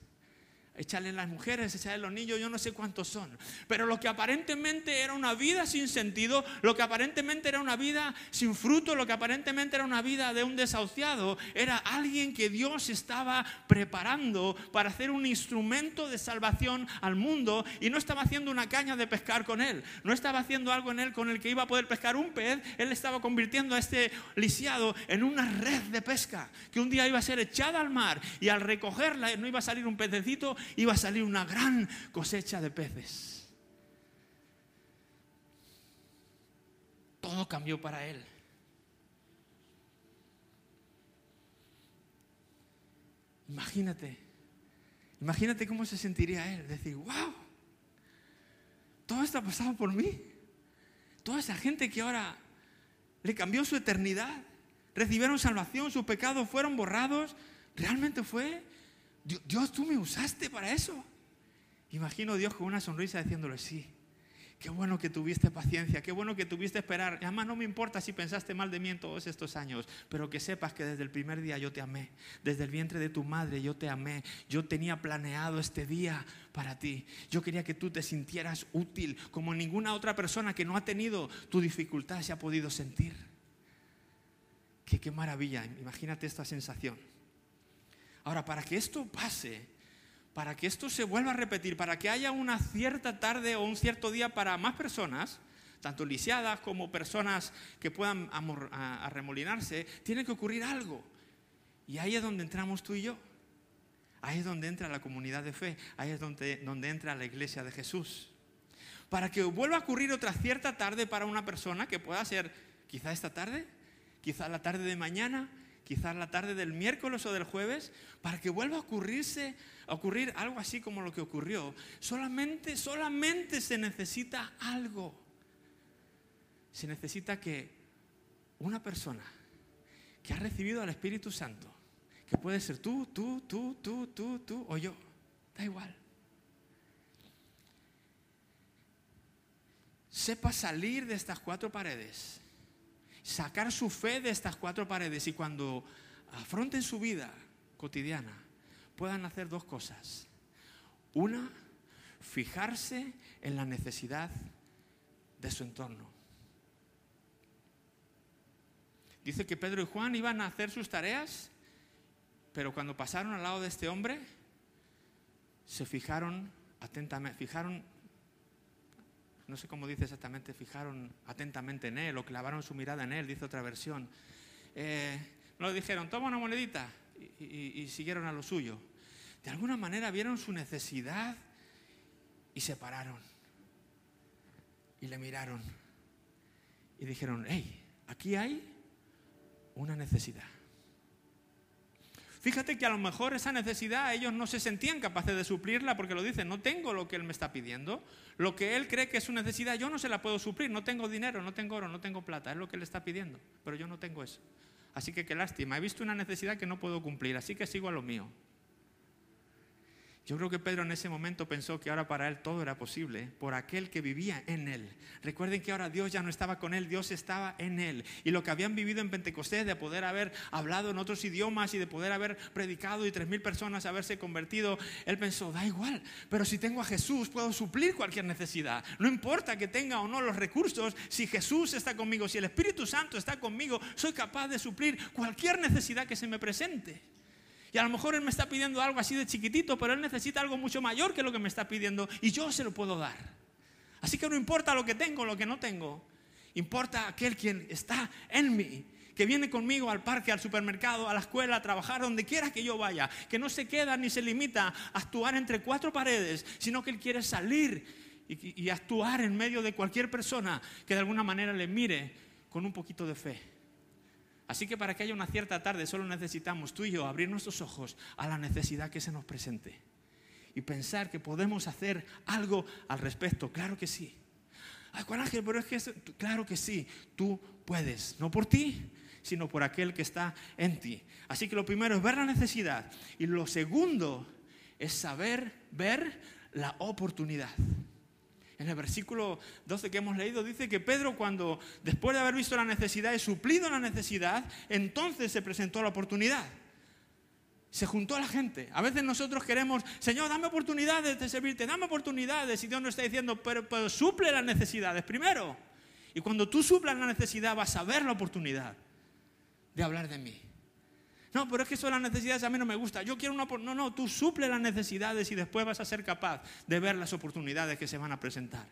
Échale las mujeres, échale los niños, yo no sé cuántos son. Pero lo que aparentemente era una vida sin sentido, lo que aparentemente era una vida sin fruto, lo que aparentemente era una vida de un desahuciado, era alguien que Dios estaba preparando para hacer un instrumento de salvación al mundo y no estaba haciendo una caña de pescar con él, no estaba haciendo algo en él con el que iba a poder pescar un pez, él estaba convirtiendo a este lisiado en una red de pesca que un día iba a ser echada al mar y al recogerla no iba a salir un pececito, iba a salir una gran cosecha de peces. Todo cambió para él. Imagínate, imagínate cómo se sentiría él, decir, wow, todo esto ha pasado por mí. Toda esa gente que ahora le cambió su eternidad, recibieron salvación, sus pecados fueron borrados, realmente fue Dios, tú me usaste para eso. Imagino a Dios con una sonrisa diciéndole, sí, qué bueno que tuviste paciencia, qué bueno que tuviste esperar. además no me importa si pensaste mal de mí en todos estos años, pero que sepas que desde el primer día yo te amé, desde el vientre de tu madre yo te amé, yo tenía planeado este día para ti. Yo quería que tú te sintieras útil como ninguna otra persona que no ha tenido tu dificultad se ha podido sentir. Que qué maravilla, imagínate esta sensación. Ahora, para que esto pase, para que esto se vuelva a repetir, para que haya una cierta tarde o un cierto día para más personas, tanto lisiadas como personas que puedan arremolinarse, tiene que ocurrir algo. Y ahí es donde entramos tú y yo. Ahí es donde entra la comunidad de fe, ahí es donde, donde entra la iglesia de Jesús. Para que vuelva a ocurrir otra cierta tarde para una persona que pueda ser quizá esta tarde, quizá la tarde de mañana, quizás la tarde del miércoles o del jueves, para que vuelva a ocurrirse, a ocurrir algo así como lo que ocurrió. Solamente, solamente se necesita algo. Se necesita que una persona que ha recibido al Espíritu Santo, que puede ser tú, tú, tú, tú, tú, tú o yo, da igual. Sepa salir de estas cuatro paredes sacar su fe de estas cuatro paredes y cuando afronten su vida cotidiana puedan hacer dos cosas. Una, fijarse en la necesidad de su entorno. Dice que Pedro y Juan iban a hacer sus tareas, pero cuando pasaron al lado de este hombre, se fijaron atentamente, fijaron no sé cómo dice exactamente, fijaron atentamente en él o clavaron su mirada en él, dice otra versión. Eh, no dijeron, toma una monedita y, y siguieron a lo suyo. De alguna manera vieron su necesidad y se pararon y le miraron y dijeron, hey, aquí hay una necesidad. Fíjate que a lo mejor esa necesidad ellos no se sentían capaces de suplirla porque lo dicen, no tengo lo que él me está pidiendo, lo que él cree que es su necesidad, yo no se la puedo suplir, no tengo dinero, no tengo oro, no tengo plata, es lo que él está pidiendo, pero yo no tengo eso. Así que qué lástima, he visto una necesidad que no puedo cumplir, así que sigo a lo mío. Yo creo que Pedro en ese momento pensó que ahora para él todo era posible por aquel que vivía en él. Recuerden que ahora Dios ya no estaba con él, Dios estaba en él. Y lo que habían vivido en Pentecostés, de poder haber hablado en otros idiomas y de poder haber predicado y tres mil personas haberse convertido, él pensó, da igual, pero si tengo a Jesús puedo suplir cualquier necesidad. No importa que tenga o no los recursos, si Jesús está conmigo, si el Espíritu Santo está conmigo, soy capaz de suplir cualquier necesidad que se me presente. Y a lo mejor Él me está pidiendo algo así de chiquitito, pero Él necesita algo mucho mayor que lo que me está pidiendo y yo se lo puedo dar. Así que no importa lo que tengo, lo que no tengo. Importa aquel quien está en mí, que viene conmigo al parque, al supermercado, a la escuela, a trabajar, donde quiera que yo vaya, que no se queda ni se limita a actuar entre cuatro paredes, sino que Él quiere salir y, y actuar en medio de cualquier persona que de alguna manera le mire con un poquito de fe. Así que para que haya una cierta tarde solo necesitamos tú y yo abrir nuestros ojos a la necesidad que se nos presente y pensar que podemos hacer algo al respecto. Claro que sí. Ay, pero es que claro que sí, tú puedes, no por ti, sino por aquel que está en ti. Así que lo primero es ver la necesidad y lo segundo es saber ver la oportunidad. En el versículo 12 que hemos leído dice que Pedro cuando después de haber visto la necesidad y suplido la necesidad, entonces se presentó la oportunidad. Se juntó la gente. A veces nosotros queremos, Señor, dame oportunidades de servirte, dame oportunidades. Y Dios nos está diciendo, pero, pero suple las necesidades primero. Y cuando tú suplas la necesidad, vas a ver la oportunidad de hablar de mí. No, pero es que eso de las necesidades a mí no me gusta. Yo quiero una No, no, tú suple las necesidades y después vas a ser capaz de ver las oportunidades que se van a presentar.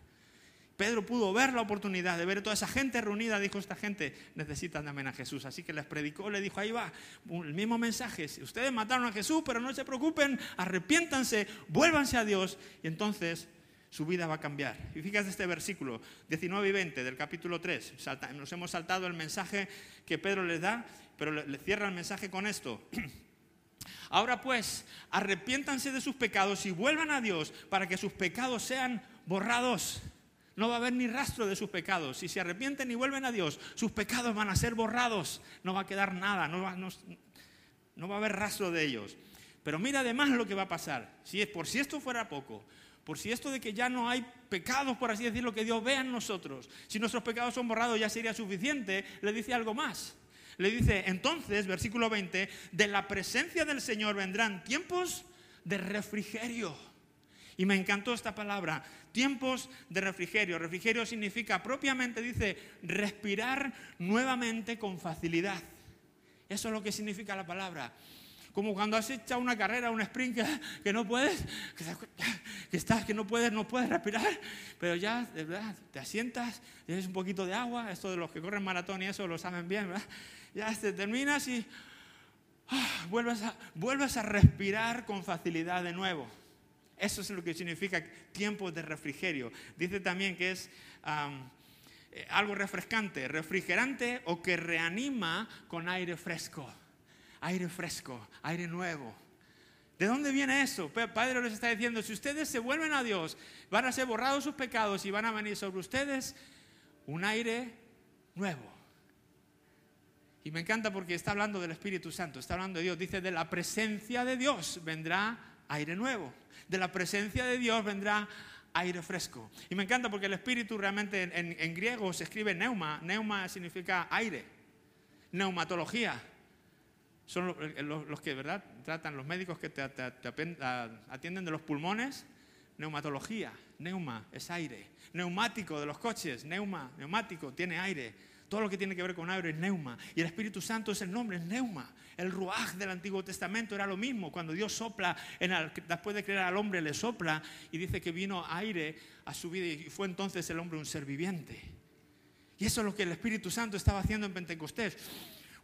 Pedro pudo ver la oportunidad de ver toda esa gente reunida. Dijo, esta gente necesita también a Jesús. Así que les predicó, le dijo, ahí va, el mismo mensaje. Ustedes mataron a Jesús, pero no se preocupen, arrepiéntanse, vuélvanse a Dios. Y entonces su vida va a cambiar. Y fíjate este versículo 19 y 20 del capítulo 3. nos hemos saltado el mensaje que Pedro les da, pero le, le cierra el mensaje con esto. Ahora pues, arrepiéntanse de sus pecados y vuelvan a Dios para que sus pecados sean borrados. No va a haber ni rastro de sus pecados. Si se arrepienten y vuelven a Dios, sus pecados van a ser borrados. No va a quedar nada, no va, no va a haber rastro de ellos. Pero mira además lo que va a pasar. Si es por si esto fuera poco, por si esto de que ya no hay pecados, por así decirlo, que Dios vea en nosotros, si nuestros pecados son borrados ya sería suficiente, le dice algo más. Le dice, entonces, versículo 20, de la presencia del Señor vendrán tiempos de refrigerio. Y me encantó esta palabra, tiempos de refrigerio. Refrigerio significa propiamente, dice, respirar nuevamente con facilidad. Eso es lo que significa la palabra como cuando has echado una carrera, un sprint que, no puedes, que, estás, que no puedes, no puedes respirar, pero ya, de verdad, te asientas, tienes un poquito de agua, esto de los que corren maratón y eso lo saben bien, ¿verdad? Ya te terminas y ah, vuelves, a, vuelves a respirar con facilidad de nuevo. Eso es lo que significa tiempo de refrigerio. Dice también que es eh, algo refrescante, refrigerante o que reanima con aire fresco aire fresco, aire nuevo. ¿De dónde viene eso? Padre les está diciendo, si ustedes se vuelven a Dios, van a ser borrados sus pecados y van a venir sobre ustedes un aire nuevo. Y me encanta porque está hablando del Espíritu Santo, está hablando de Dios. Dice, de la presencia de Dios vendrá aire nuevo. De la presencia de Dios vendrá aire fresco. Y me encanta porque el Espíritu realmente en, en griego se escribe neuma. Neuma significa aire. Neumatología son eh, los, que, ¿verdad? Tratan, los médicos que te, atienden de los pulmones, neumatología, neuma, es aire. Neumático de los coches, neuma, neumático, tiene aire. Todo lo que tiene que ver con aire es neuma. Y el Espíritu Santo es el nombre, es neuma. El ruaj del Antiguo Testamento era lo mismo. Cuando Dios sopla, después de crear al hombre, le sopla y dice que vino aire a su vida y fue entonces el hombre un ser viviente. Y eso es lo que el Espíritu Santo estaba haciendo en Pentecostés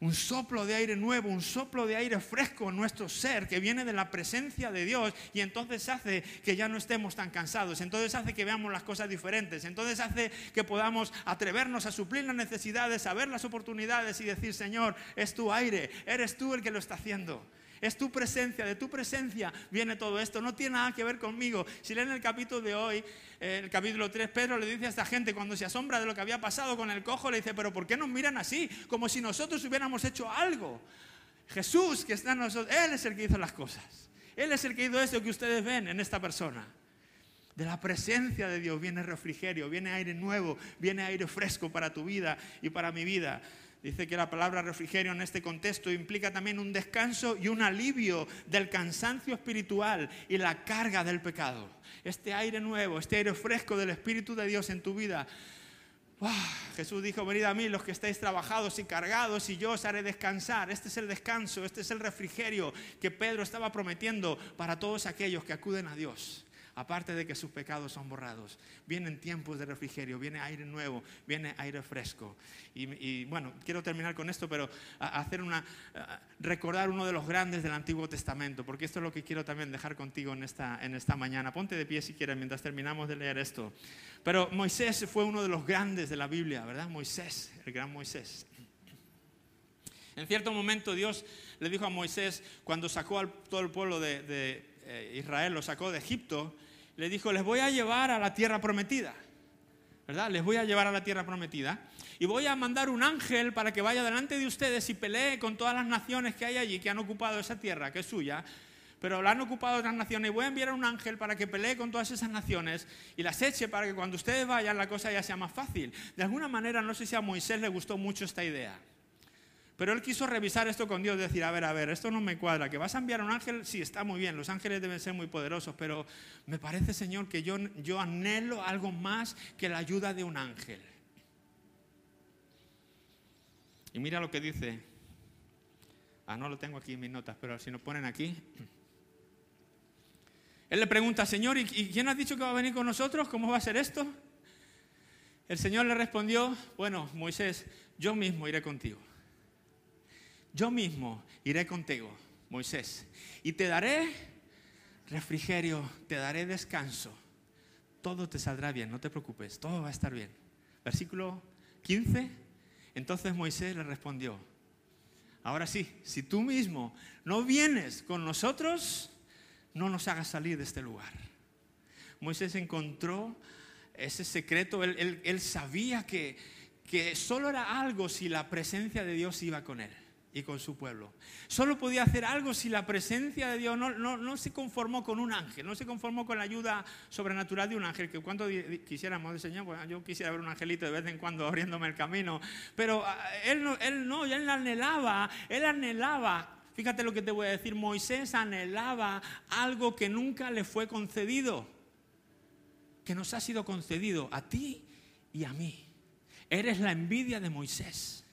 un soplo de aire nuevo, un soplo de aire fresco en nuestro ser que viene de la presencia de Dios y entonces hace que ya no estemos tan cansados, entonces hace que veamos las cosas diferentes, entonces hace que podamos atrevernos a suplir las necesidades, a ver las oportunidades y decir, Señor, es tu aire, eres tú el que lo está haciendo. Es tu presencia, de tu presencia viene todo esto. No tiene nada que ver conmigo. Si leen el capítulo de hoy, eh, el capítulo 3, Pedro le dice a esta gente cuando se asombra de lo que había pasado con el cojo, le dice, pero ¿por qué nos miran así? Como si nosotros hubiéramos hecho algo. Jesús que está en nosotros, Él es el que hizo las cosas. Él es el que hizo eso que ustedes ven en esta persona. De la presencia de Dios viene refrigerio, viene aire nuevo, viene aire fresco para tu vida y para mi vida. Dice que la palabra refrigerio en este contexto implica también un descanso y un alivio del cansancio espiritual y la carga del pecado. Este aire nuevo, este aire fresco del Espíritu de Dios en tu vida. Jesús dijo, venid a mí los que estáis trabajados y cargados y yo os haré descansar. Este es el descanso, este es el refrigerio que Pedro estaba prometiendo para todos aquellos que acuden a Dios aparte de que sus pecados son borrados. Vienen tiempos de refrigerio, viene aire nuevo, viene aire fresco. Y, bueno, quiero terminar con esto, pero hacer una, recordar uno de los grandes del Antiguo Testamento, porque esto es lo que quiero también dejar contigo en esta, en esta mañana. Ponte de pie si quieres mientras terminamos de leer esto. Pero Moisés fue uno de los grandes de la Biblia, ¿verdad? Moisés, el gran Moisés. En cierto momento Dios le dijo a Moisés, cuando sacó a todo el pueblo de, eh, Israel, lo sacó de Egipto, le dijo, les voy a llevar a la tierra prometida. ¿Verdad? Les voy a llevar a la tierra prometida. Y voy a mandar un ángel para que vaya delante de ustedes y pelee con todas las naciones que hay allí, que han ocupado esa tierra, que es suya. Pero la han ocupado otras naciones. Y voy a enviar un ángel para que pelee con todas esas naciones y las eche para que cuando ustedes vayan la cosa ya sea más fácil. De alguna manera, no sé si a Moisés le gustó mucho esta idea. Pero él quiso revisar esto con Dios, decir, a ver, a ver, esto no me cuadra, que vas a enviar a un ángel, sí, está muy bien, los ángeles deben ser muy poderosos, pero me parece, Señor, que yo, yo anhelo algo más que la ayuda de un ángel. Y mira lo que dice, ah, no lo tengo aquí en mis notas, pero si nos ponen aquí. Él le pregunta, Señor, ¿y quién has dicho que va a venir con nosotros? ¿Cómo va a ser esto? El Señor le respondió, bueno, Moisés, yo mismo iré contigo yo mismo iré contigo, Moisés, y te daré refrigerio, te daré descanso. Todo te saldrá bien, no te preocupes, todo va a estar bien. Versículo 15. Entonces Moisés le respondió, ahora sí, si tú mismo no vienes con nosotros, no nos hagas salir de este lugar. Moisés encontró ese secreto, él, sabía que, que solo era algo si la presencia de Dios iba con él y con su pueblo. Solo podía hacer algo si la presencia de Dios no, no, se conformó con un ángel, no se conformó con la ayuda sobrenatural de un ángel, que cuando quisiéramos Señor, bueno, yo quisiera ver un angelito de vez en cuando abriéndome el camino, pero ah, él no, él no, él anhelaba, él anhelaba Fíjate lo que te voy a decir, Moisés anhelaba algo que nunca le fue concedido, que nos ha sido concedido a ti y a mí. Eres la envidia de Moisés.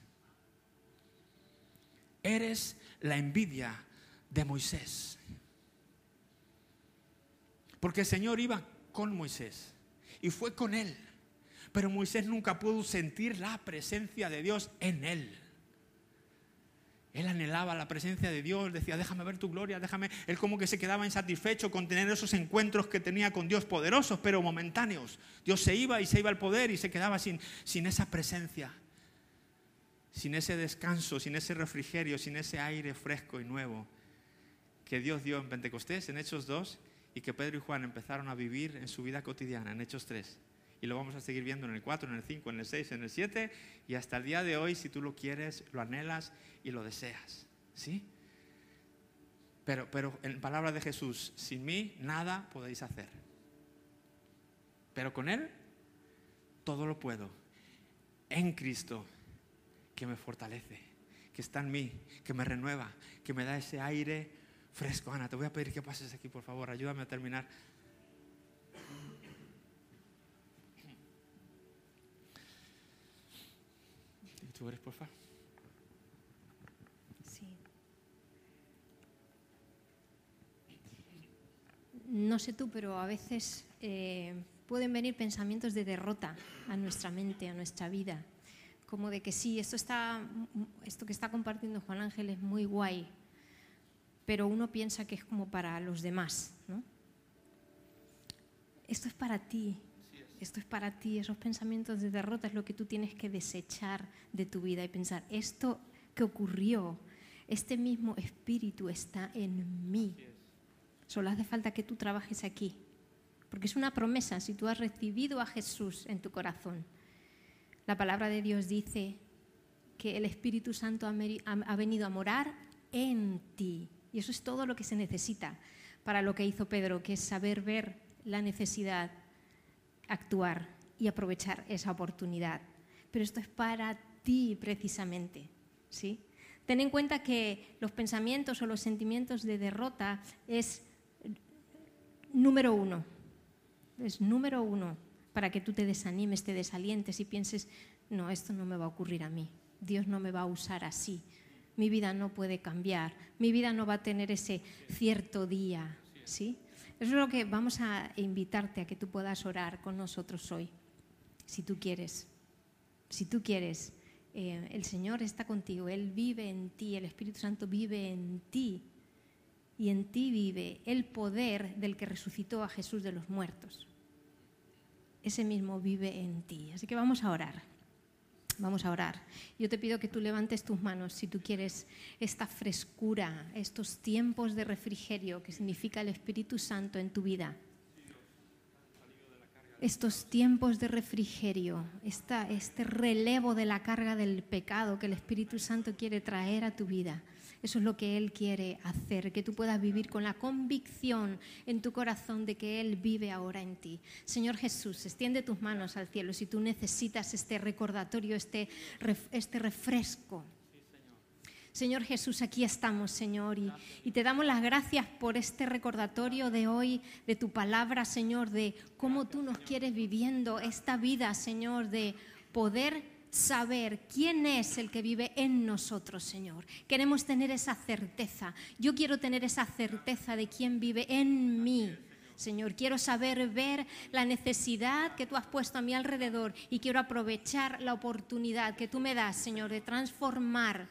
Eres la envidia de Moisés. Porque el Señor iba con Moisés y fue con él. Pero Moisés nunca pudo sentir la presencia de Dios en él. Él anhelaba la presencia de Dios, decía, déjame ver tu gloria, déjame. Él como que se quedaba insatisfecho con tener esos encuentros que tenía con Dios poderosos, pero momentáneos. Dios se iba y se iba al poder y se quedaba sin, sin esa presencia sin ese descanso, sin ese refrigerio, sin ese aire fresco y nuevo que Dios dio en Pentecostés, en Hechos 2, y que Pedro y Juan empezaron a vivir en su vida cotidiana, en Hechos 3. Y lo vamos a seguir viendo en el 4, en el 5, en el 6, en el 7, y hasta el día de hoy, si tú lo quieres, lo anhelas y lo deseas. ¿Sí? Pero, pero en palabra de Jesús, sin mí nada podéis hacer. Pero con Él todo lo puedo. En Cristo que me fortalece, que está en mí, que me renueva, que me da ese aire fresco. Ana, te voy a pedir que pases aquí, por favor, ayúdame a terminar. ¿Tú eres, por favor? Sí. No sé tú, pero a veces eh, pueden venir pensamientos de derrota a nuestra mente, a nuestra vida como de que sí, esto, está, esto que está compartiendo Juan Ángel es muy guay, pero uno piensa que es como para los demás. ¿no? Esto es para ti, esto es para ti, esos pensamientos de derrota es lo que tú tienes que desechar de tu vida y pensar, esto que ocurrió, este mismo espíritu está en mí. Solo hace falta que tú trabajes aquí, porque es una promesa, si tú has recibido a Jesús en tu corazón, la palabra de Dios dice que el Espíritu Santo ha venido a morar en ti. Y eso es todo lo que se necesita para lo que hizo Pedro, que es saber ver la necesidad, actuar y aprovechar esa oportunidad. Pero esto es para ti precisamente, ¿sí? Ten en cuenta que los pensamientos o los sentimientos de derrota es número uno. Es número uno para que tú te desanimes, te desalientes y pienses, no, esto no me va a ocurrir a mí, Dios no me va a usar así, mi vida no puede cambiar, mi vida no va a tener ese cierto día, ¿sí? Eso es lo que vamos a invitarte a que tú puedas orar con nosotros hoy, si tú quieres. Si tú quieres, eh, el Señor está contigo, Él vive en ti, el Espíritu Santo vive en ti y en ti vive el poder del que resucitó a Jesús de los muertos ese mismo vive en ti. Así que vamos a orar. Vamos a orar. Yo te pido que tú levantes tus manos si tú quieres esta frescura, estos tiempos de refrigerio que significa el Espíritu Santo en tu vida. Estos tiempos de refrigerio, este relevo de la carga del pecado que el Espíritu Santo quiere traer a tu vida. Eso es lo que Él quiere hacer, que tú puedas vivir con la convicción en tu corazón de que Él vive ahora en ti. Señor Jesús, extiende tus manos al cielo si tú necesitas este recordatorio, este, este refresco. Señor Jesús, aquí estamos, Señor, y, y, te damos las gracias por este recordatorio de hoy, de tu palabra, Señor, de cómo tú nos quieres viviendo esta vida, Señor, de poder saber quién es el que vive en nosotros, Señor. Queremos tener esa certeza. Yo quiero tener esa certeza de quién vive en mí. Señor, quiero saber ver la necesidad que tú has puesto a mi alrededor y quiero aprovechar la oportunidad que tú me das, Señor, de transformar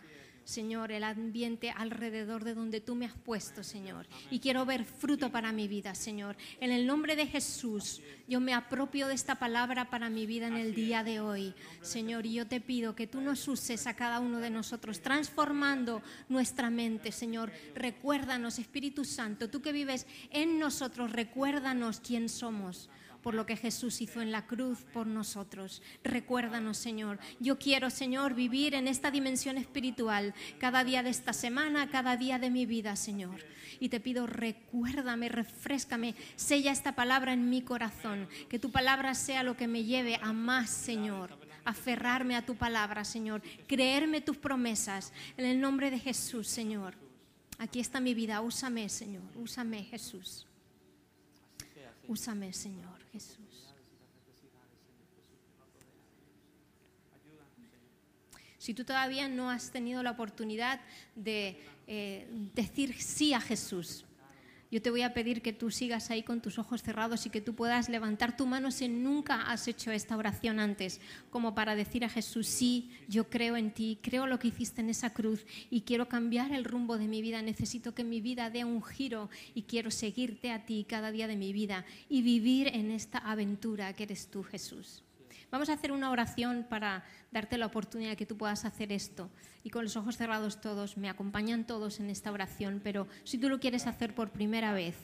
Señor, el ambiente alrededor de donde tú me has puesto, Señor. Y quiero ver fruto para mi vida, Señor. En el nombre de Jesús, yo me apropio de esta palabra para mi vida en el día de hoy, Señor. Y yo te pido que tú nos uses a cada uno de nosotros, transformando nuestra mente, Señor. Recuérdanos, Espíritu Santo, tú que vives en nosotros, recuérdanos quién somos por lo que Jesús hizo en la cruz por nosotros. Recuérdanos, Señor. Yo quiero, Señor, vivir en esta dimensión espiritual cada día de esta semana, cada día de mi vida, Señor. Y te pido, recuérdame, refrescame, sella esta palabra en mi corazón, que tu palabra sea lo que me lleve a más, Señor aferrarme a tu palabra, Señor, creerme tus promesas. En el nombre de Jesús, Señor. Aquí está mi vida, úsame, Señor, úsame, Jesús. Úsame, Señor. Jesús. Si tú todavía no has tenido la oportunidad de eh, decir sí a Jesús, yo te voy a pedir que tú sigas ahí con tus ojos cerrados y que tú puedas levantar tu mano si nunca has hecho esta oración antes, como para decir a Jesús, sí, yo creo en ti, creo lo que hiciste en esa cruz y quiero cambiar el rumbo de mi vida, necesito que mi vida dé un giro y quiero seguirte a ti cada día de mi vida y vivir en esta aventura que eres tú, Jesús. Vamos a hacer una oración para darte la oportunidad de que tú puedas hacer esto. Y con los ojos cerrados todos, me acompañan todos en esta oración, pero si tú lo quieres hacer por primera vez,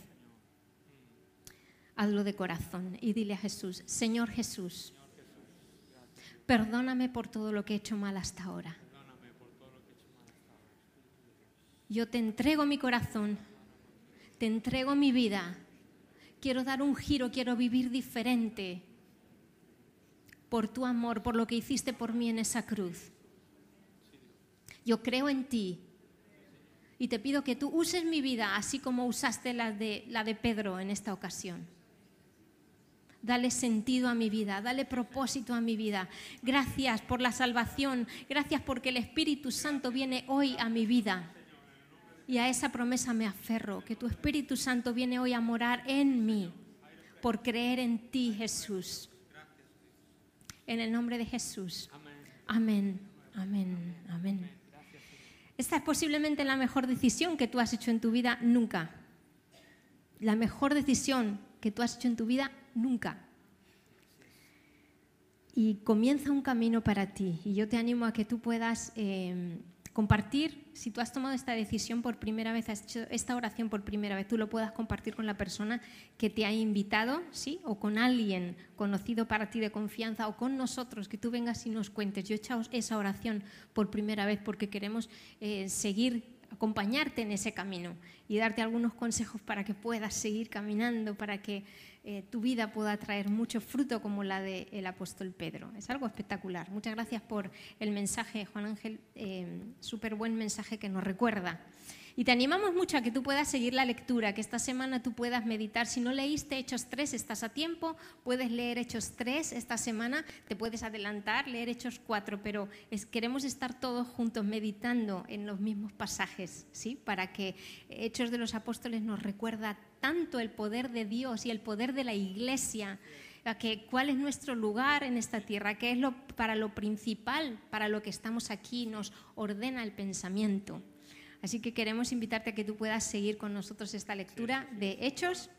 hazlo de corazón y dile a Jesús, Señor Jesús, perdóname por todo lo que he hecho mal hasta ahora. Yo te entrego mi corazón, te entrego mi vida, quiero dar un giro, quiero vivir diferente por tu amor, por lo que hiciste por mí en esa cruz. Yo creo en ti y te pido que tú uses mi vida así como usaste la de, la de Pedro en esta ocasión. Dale sentido a mi vida, dale propósito a mi vida. Gracias por la salvación, gracias porque el Espíritu Santo viene hoy a mi vida. Y a esa promesa me aferro, que tu Espíritu Santo viene hoy a morar en mí por creer en ti, Jesús. En el nombre de Jesús. Amén, amén, amén. Esta es posiblemente la mejor decisión que tú has hecho en tu vida nunca. La mejor decisión que tú has hecho en tu vida nunca. Y comienza un camino para ti. Y yo te animo a que tú puedas... Eh, compartir, si tú has tomado esta decisión por primera vez, has hecho esta oración por primera vez, tú lo puedas compartir con la persona que te ha invitado, ¿sí? O con alguien conocido para ti de confianza o con nosotros, que tú vengas y nos cuentes. Yo he hecho esa oración por primera vez porque queremos eh, seguir acompañarte en ese camino y darte algunos consejos para que puedas seguir caminando, para que eh, tu vida pueda traer mucho fruto como la del apóstol Pedro. Es algo espectacular. Muchas gracias por el mensaje, Juan Ángel, eh, súper buen mensaje que nos recuerda y te animamos mucho a que tú puedas seguir la lectura, que esta semana tú puedas meditar. Si no leíste Hechos 3, estás a tiempo, puedes leer Hechos 3 esta semana, te puedes adelantar, leer Hechos 4, pero queremos estar todos juntos meditando en los mismos pasajes, ¿sí? Para que Hechos de los Apóstoles nos recuerda tanto el poder de Dios y el poder de la Iglesia que cuál es nuestro lugar en esta tierra, qué es lo, para lo principal, para lo que estamos aquí, nos ordena el pensamiento. Así que queremos invitarte a que tú puedas seguir con nosotros esta lectura de Hechos